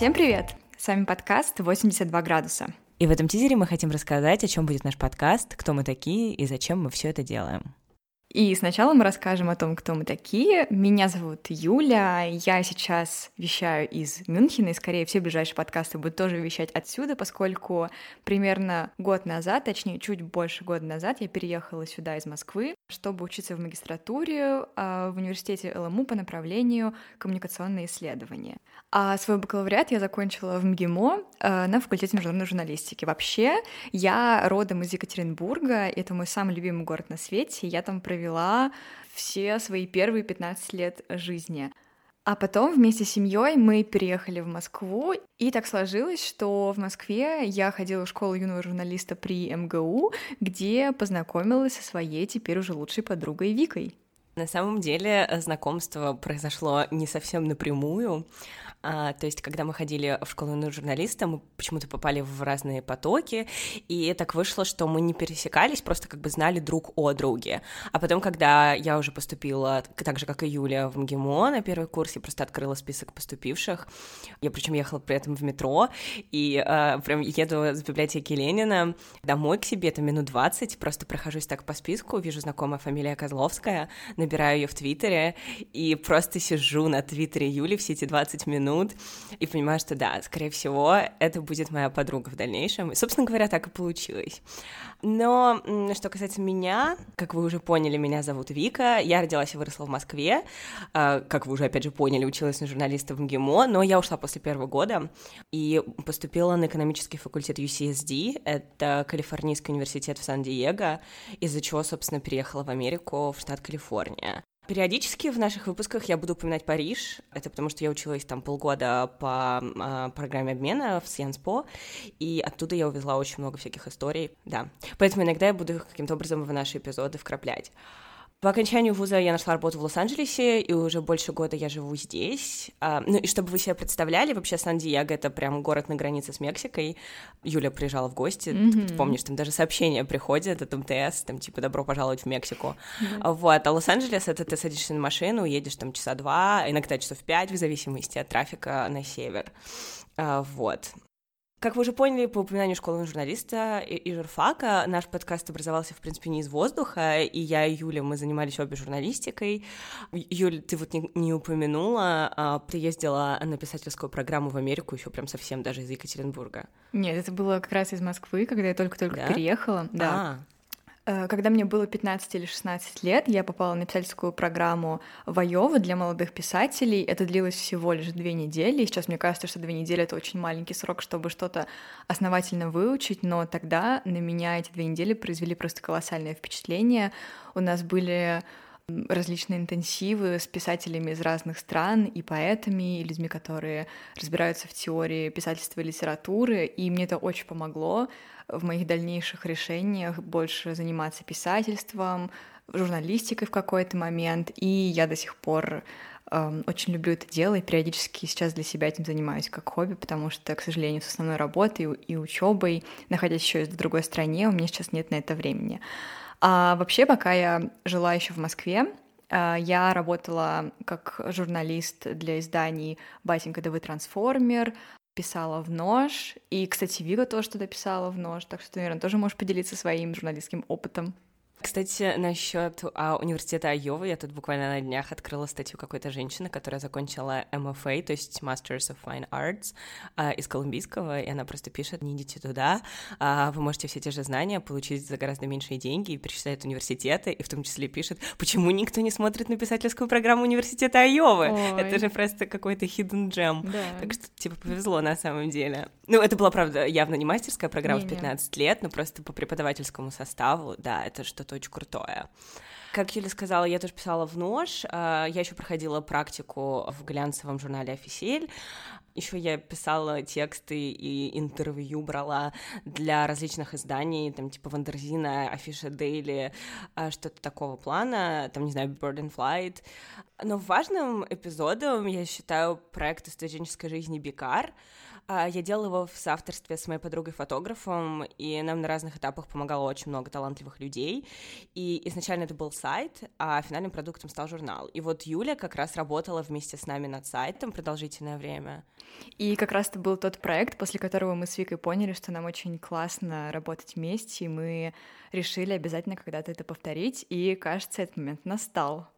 Всем привет! С вами подкаст «82 градуса». И в этом тизере мы хотим рассказать, о чем будет наш подкаст, кто мы такие и зачем мы все это делаем. И сначала мы расскажем о том, кто мы такие. Меня зовут Юля, я сейчас вещаю из Мюнхена, и скорее все ближайшие подкасты будут тоже вещать отсюда, поскольку примерно год назад, точнее чуть больше года назад, я переехала сюда из Москвы, чтобы учиться в магистратуре а, в университете ЛМУ по направлению коммуникационные исследования. А свой бакалавриат я закончила в МГИМО а, на факультете международной журналистики. Вообще, я родом из Екатеринбурга, это мой самый любимый город на свете, я там провела провела все свои первые 15 лет жизни. А потом вместе с семьей мы переехали в Москву, и так сложилось, что в Москве я ходила в школу юного журналиста при МГУ, где познакомилась со своей теперь уже лучшей подругой Викой. На самом деле знакомство произошло не совсем напрямую. А, то есть, когда мы ходили в школу юного журналиста, мы почему-то попали в разные потоки, и так вышло, что мы не пересекались, просто как бы знали друг о друге. А потом, когда я уже поступила, так же, как и Юля, в МГИМО на первый курс, я просто открыла список поступивших. Я причем ехала при этом в метро, и а, прям еду с библиотеки Ленина домой к себе, это минут 20, просто прохожусь так по списку, вижу знакомая фамилия Козловская, набираю ее в Твиттере, и просто сижу на Твиттере Юли все эти 20 минут, минут, и понимаю, что да, скорее всего, это будет моя подруга в дальнейшем. И, собственно говоря, так и получилось. Но что касается меня, как вы уже поняли, меня зовут Вика, я родилась и выросла в Москве, а, как вы уже, опять же, поняли, училась на журналиста в МГИМО, но я ушла после первого года и поступила на экономический факультет UCSD, это Калифорнийский университет в Сан-Диего, из-за чего, собственно, переехала в Америку, в штат Калифорния. Периодически в наших выпусках я буду упоминать Париж. Это потому, что я училась там полгода по э, программе обмена в Сиенспо, и оттуда я увезла очень много всяких историй, да. Поэтому иногда я буду их каким-то образом в наши эпизоды вкраплять. По окончанию вуза я нашла работу в Лос-Анджелесе, и уже больше года я живу здесь. А, ну и чтобы вы себе представляли, вообще Сан-Диего — это прям город на границе с Мексикой. Юля приезжала в гости, mm-hmm. ты помнишь, там даже сообщения приходят от МТС, там типа «добро пожаловать в Мексику». Mm-hmm. Вот, а Лос-Анджелес — это ты садишься на машину, едешь там часа два, иногда часов пять, в зависимости от трафика на север. А, вот. Как вы уже поняли по упоминанию школы журналиста и, и журфака, наш подкаст образовался, в принципе, не из воздуха, и я и Юля, мы занимались обе журналистикой. Юля, ты вот не, не упомянула, а, ты ездила на писательскую программу в Америку еще прям совсем даже из Екатеринбурга. Нет, это было как раз из Москвы, когда я только-только да? переехала. Да. А. Э, когда мне было 15 или 16 лет, я попала на писательскую программу Ваева для молодых писателей. Это длилось всего лишь две недели. Сейчас мне кажется, что две недели — это очень маленький срок, чтобы что-то основательно выучить, но тогда на меня эти две недели произвели просто колоссальное впечатление. У нас были различные интенсивы с писателями из разных стран и поэтами, и людьми, которые разбираются в теории писательства и литературы, и мне это очень помогло в моих дальнейших решениях больше заниматься писательством, журналистикой в какой-то момент, и я до сих пор э, очень люблю это дело, и периодически сейчас для себя этим занимаюсь как хобби, потому что, к сожалению, с основной работой и, и учебой, находясь еще в другой стране, у меня сейчас нет на это времени. А вообще, пока я жила еще в Москве, э, я работала как журналист для изданий «Батенька ДВ Трансформер», писала в нож. И, кстати, Вика тоже что-то писала в нож, так что ты, наверное, тоже можешь поделиться своим журналистским опытом. Кстати, насчет а, университета Айовы, я тут буквально на днях открыла статью какой-то женщины, которая закончила MFA, то есть Masters of Fine Arts а, из колумбийского, и она просто пишет, не идите туда, а, вы можете все те же знания получить за гораздо меньшие деньги, и перечисляет университеты, и в том числе пишет, почему никто не смотрит на писательскую программу университета Айовы? Ой. Это же просто какой-то hidden gem. Да. Так что, типа, повезло на самом деле. Ну, это была, правда, явно не мастерская программа не, в 15 не. лет, но просто по преподавательскому составу, да, это что-то что-то очень крутое. Как Юля сказала, я тоже писала в нож. А, я еще проходила практику в глянцевом журнале «Офисель». Еще я писала тексты и интервью брала для различных изданий, там типа Вандерзина, Афиша Дейли, а, что-то такого плана, там, не знаю, Bird and Flight. Но важным эпизодом я считаю проект о студенческой жизни «Бикар», А, я делала его в соавторстве с моей подругой-фотографом, и нам на разных этапах помогало очень много талантливых людей. И изначально это был сайт, а финальным продуктом стал журнал. И вот Юля как раз работала вместе с нами над сайтом продолжительное время. И как раз это был тот проект, после которого мы с Викой поняли, что нам очень классно работать вместе, и мы решили обязательно когда-то это повторить, и, кажется, этот момент настал.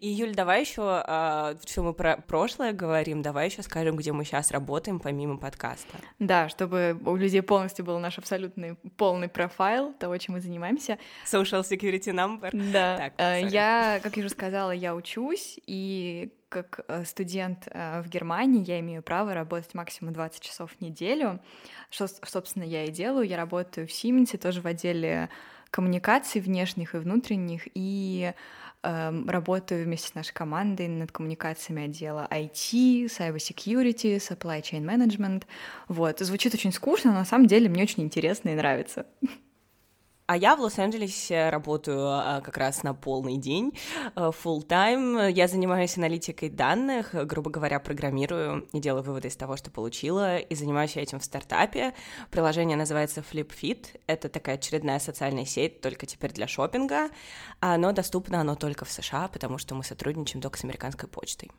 И, Юль, давай еще, а, что мы про прошлое говорим, давай еще скажем, где мы сейчас работаем, помимо подкаста. Да, чтобы у людей полностью был наш абсолютный полный профайл того, чем мы занимаемся. Social security number. Да. Так, э, я, как я уже сказала, я учусь, и как э, студент э, в Германии я имею право работать максимум 20 часов в неделю, что, собственно, я и делаю. Я работаю в Siemens, тоже в отделе коммуникаций внешних и внутренних, и работаю вместе с нашей командой над коммуникациями отдела IT, Cyber Security, Supply Chain Management. Вот, звучит очень скучно, но на самом деле мне очень интересно и нравится. А я в Лос-Анджелесе работаю а, как раз на полный день, а, full time. Я занимаюсь аналитикой данных, грубо говоря, программирую и делаю выводы из того, что получила, и занимаюсь этим в стартапе. Приложение называется FlipFit. Это такая очередная социальная сеть, только теперь для шопинга, но доступно оно только в США, потому что мы сотрудничаем только с американской почтой.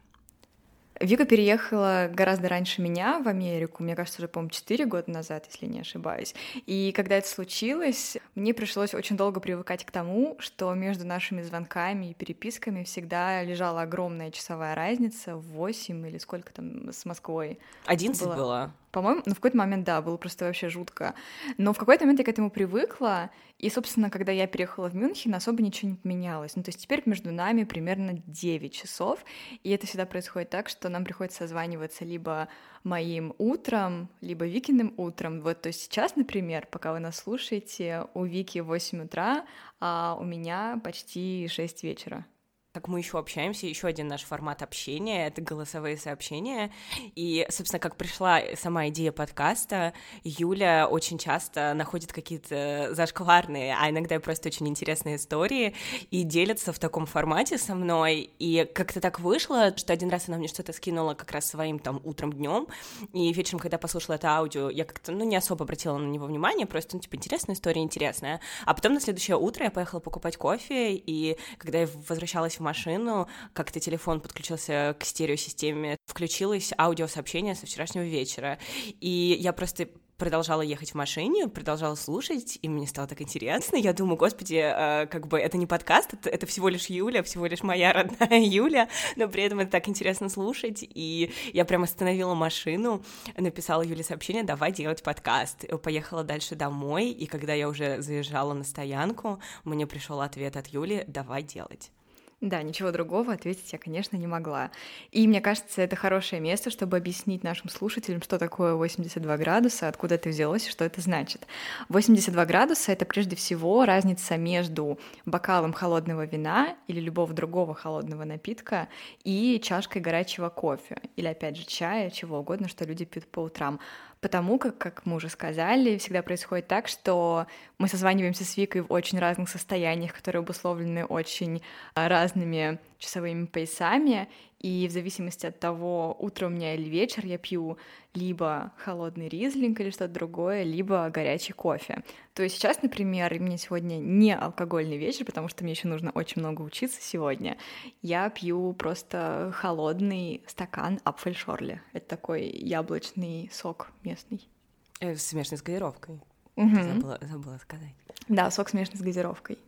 Вика переехала гораздо раньше меня в Америку, мне кажется, уже, по-моему, 4 года назад, если не ошибаюсь. И когда это случилось, мне пришлось очень долго привыкать к тому, что между нашими звонками и переписками всегда лежала огромная часовая разница, 8 или сколько там с Москвой. 11 было. было. По-моему, ну, в какой-то момент, да, было просто вообще жутко. Но в какой-то момент я к этому привыкла, и, собственно, когда я переехала в Мюнхен, особо ничего не поменялось. Ну, то есть теперь между нами примерно 9 часов, и это всегда происходит так, что нам приходится созваниваться либо моим утром, либо Викиным утром. Вот, то есть сейчас, например, пока вы нас слушаете, у Вики 8 утра, а у меня почти 6 вечера как мы еще общаемся, еще один наш формат общения — это голосовые сообщения. И, собственно, как пришла сама идея подкаста, Юля очень часто находит какие-то зашкварные, а иногда просто очень интересные истории и делится в таком формате со мной. И как-то так вышло, что один раз она мне что-то скинула как раз своим там утром, днем, и вечером, когда послушала это аудио, я как-то, ну, не особо обратила на него внимание, просто, ну, типа, интересная история, интересная. А потом на следующее утро я поехала покупать кофе, и когда я возвращалась в машину, как-то телефон подключился к стереосистеме, включилось аудиосообщение со вчерашнего вечера, и я просто продолжала ехать в машине, продолжала слушать, и мне стало так интересно. Я думаю, господи, э, как бы это не подкаст, это, это всего лишь Юля, всего лишь моя родная Юля, но при этом это так интересно слушать. И я прям остановила машину, написала Юле сообщение, давай делать подкаст. Поехала дальше домой, и когда я уже заезжала на стоянку, мне пришел ответ от Юли, давай делать. Да, ничего другого ответить я, конечно, не могла. И мне кажется, это хорошее место, чтобы объяснить нашим слушателям, что такое 82 градуса, откуда это взялось и что это значит. 82 градуса — это прежде всего разница между бокалом холодного вина или любого другого холодного напитка и чашкой горячего кофе, или, опять же, чая, чего угодно, что люди пьют по утрам. Потому как, как мы уже сказали, всегда происходит так, что мы созваниваемся с Викой в очень разных состояниях, которые обусловлены очень а, разными часовыми поясами, и в зависимости от того, утро у меня или вечер, я пью либо холодный ризлинг или что-то другое, либо горячий кофе. То есть сейчас, например, у меня сегодня не алкогольный вечер, потому что мне еще нужно очень много учиться сегодня. Я пью просто холодный стакан апфельшорли. Это такой яблочный сок местный. Э, смешанный с газировкой. Угу. Забыла, забыла сказать. Да, сок смешанный с газировкой.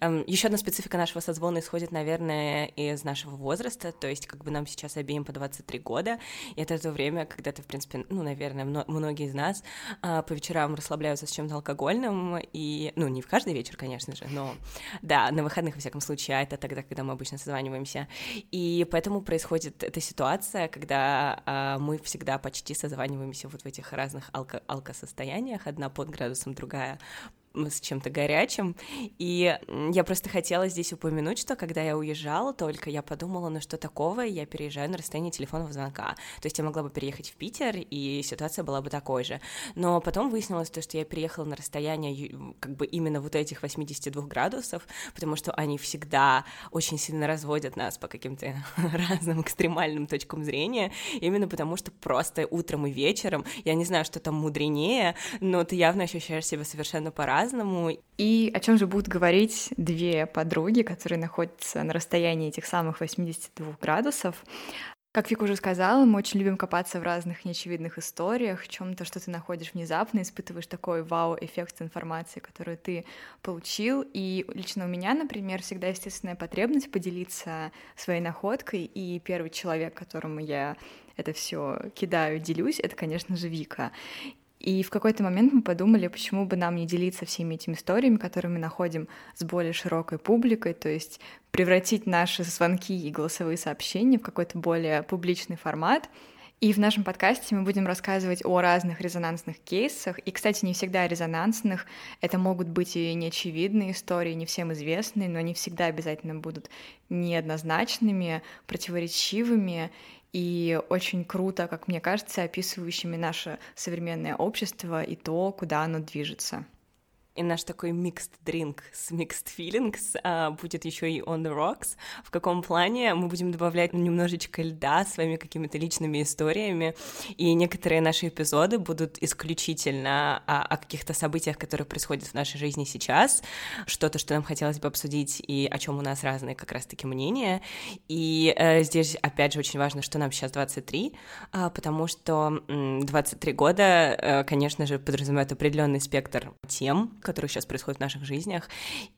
Эм, Еще одна специфика нашего созвона исходит, наверное, из нашего возраста, то есть как бы нам сейчас обеим по 23 года, и это то время, когда ты, в принципе, ну, наверное, многие из нас а, по вечерам расслабляются с чем-то алкогольным, и, ну, не в каждый вечер, конечно же, но, да, на выходных, во всяком случае, а это тогда, когда мы обычно созваниваемся, и поэтому происходит эта ситуация, когда а, мы всегда почти созваниваемся вот в этих разных алко алкосостояниях, одна под градусом, другая с чем-то горячим. И я просто хотела здесь упомянуть, что когда я уезжала только, я подумала, ну что такого, я переезжаю на расстояние телефонного звонка. То есть я могла бы переехать в Питер, и ситуация была бы такой же. Но потом выяснилось то, что я переехала на расстояние как бы именно вот этих 82 градусов, потому что они всегда очень сильно разводят нас по каким-то разным экстремальным точкам зрения, именно потому что просто утром и вечером, я не знаю, что там мудренее, но ты явно ощущаешь себя совершенно по-разному. И о чем же будут говорить две подруги, которые находятся на расстоянии этих самых 82 градусов? Как Вика уже сказала, мы очень любим копаться в разных неочевидных историях, чем-то, что ты находишь внезапно, испытываешь такой вау-эффект информации, которую ты получил. И лично у меня, например, всегда естественная потребность поделиться своей находкой, и первый человек, которому я это все кидаю, делюсь, это, конечно же, Вика. И в какой-то момент мы подумали, почему бы нам не делиться всеми этими историями, которые мы находим с более широкой публикой, то есть превратить наши звонки и голосовые сообщения в какой-то более публичный формат. И в нашем подкасте мы будем рассказывать о разных резонансных кейсах. И, кстати, не всегда резонансных. Это могут быть и неочевидные истории, не всем известные, но они всегда обязательно будут неоднозначными, противоречивыми и очень круто, как мне кажется, описывающими наше современное общество и то, куда оно движется. И наш такой mixed drink с mixed feelings а, будет еще и on the rocks. В каком плане мы будем добавлять немножечко льда своими какими-то личными историями, и некоторые наши эпизоды будут исключительно о, о каких-то событиях, которые происходят в нашей жизни сейчас, что-то, что нам хотелось бы обсудить, и о чем у нас разные как раз-таки мнения. И э, здесь, опять же, очень важно, что нам сейчас 23, э, потому что э, 23 года, э, конечно же, подразумевает определенный спектр тем, которые сейчас происходят в наших жизнях.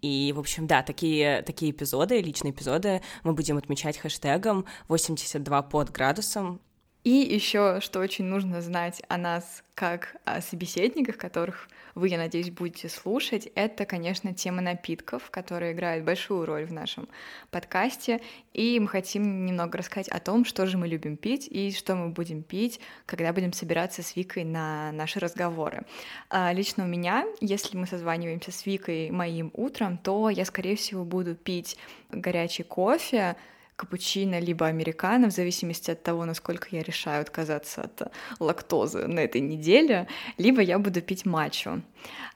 И, в общем, да, такие, такие эпизоды, личные эпизоды мы будем отмечать хэштегом 82 под градусом. И еще, что очень нужно знать о нас как о собеседниках, которых вы, я надеюсь, будете слушать, это, конечно, тема напитков, которая играет большую роль в нашем подкасте. И мы хотим немного рассказать о том, что же мы любим пить и что мы будем пить, когда будем собираться с Викой на наши разговоры. А, лично у меня, если мы созваниваемся с Викой моим утром, то я, скорее всего, буду пить горячий кофе, капучино либо американо, в зависимости от того, насколько я решаю отказаться от лактозы на этой неделе, либо я буду пить матчу.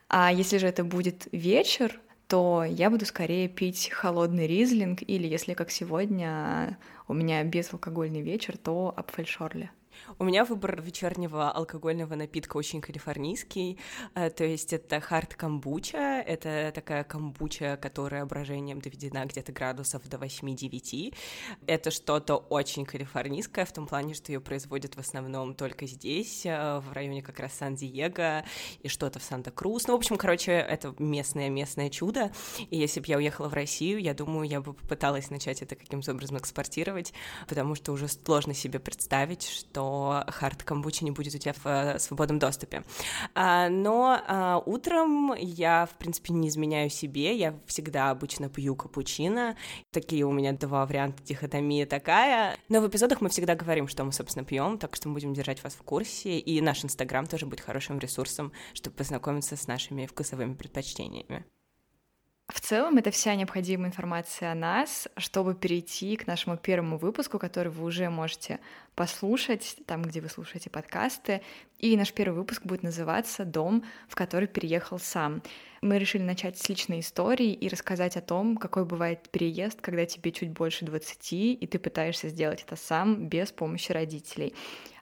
А если же это будет вечер, то я буду скорее пить холодный ризлинг, или если как сегодня у меня безалкогольный вечер, то апфельшорли. У меня выбор вечернего алкогольного напитка очень калифорнийский, э, то есть это хард камбуча, это такая камбуча, которая брожением доведена где-то градусов до 8-9. Это что-то очень калифорнийское в том плане, что ее производят в основном только здесь, э, в районе как раз Сан-Диего и что-то в Санта-Крус. Ну, в общем, короче, это местное-местное чудо, и если бы я уехала в Россию, я думаю, я бы попыталась начать это каким-то образом экспортировать, потому что уже сложно себе представить, что хард камбучи не будет у тебя в э, свободном доступе. А, но а, утром я, в принципе, не изменяю себе, я всегда обычно пью капучино. Такие у меня два варианта дихотомии такая. Но в эпизодах мы всегда говорим, что мы, собственно, пьем, так что мы будем держать вас в курсе. И наш Инстаграм тоже будет хорошим ресурсом, чтобы познакомиться с нашими вкусовыми предпочтениями. В целом, это вся необходимая информация о нас, чтобы перейти к нашему первому выпуску, который вы уже можете послушать, там, где вы слушаете подкасты. И наш первый выпуск будет называться «Дом, в который переехал сам». Мы решили начать с личной истории и рассказать о том, какой бывает переезд, когда тебе чуть больше 20, и ты пытаешься сделать это сам без помощи родителей.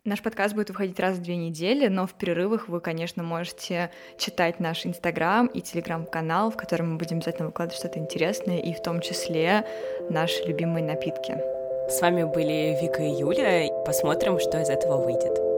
Наш подкаст будет выходить раз в две недели, но в перерывах вы, конечно, можете читать наш Инстаграм и Телеграм-канал, в котором мы будем обязательно выкладывать что-то интересное, и в том числе наши любимые напитки. С вами были Вика и Юля. Посмотрим, что из этого выйдет.